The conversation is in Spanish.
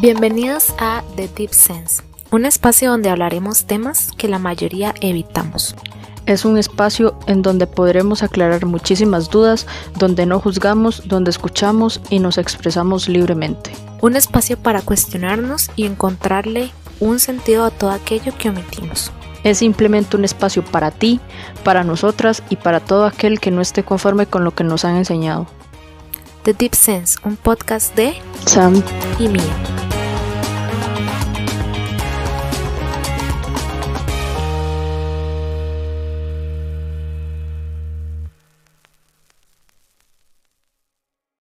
Bienvenidos a The Deep Sense, un espacio donde hablaremos temas que la mayoría evitamos. Es un espacio en donde podremos aclarar muchísimas dudas, donde no juzgamos, donde escuchamos y nos expresamos libremente. Un espacio para cuestionarnos y encontrarle un sentido a todo aquello que omitimos. Es simplemente un espacio para ti, para nosotras y para todo aquel que no esté conforme con lo que nos han enseñado. The Deep Sense, un podcast de Sam y Mía.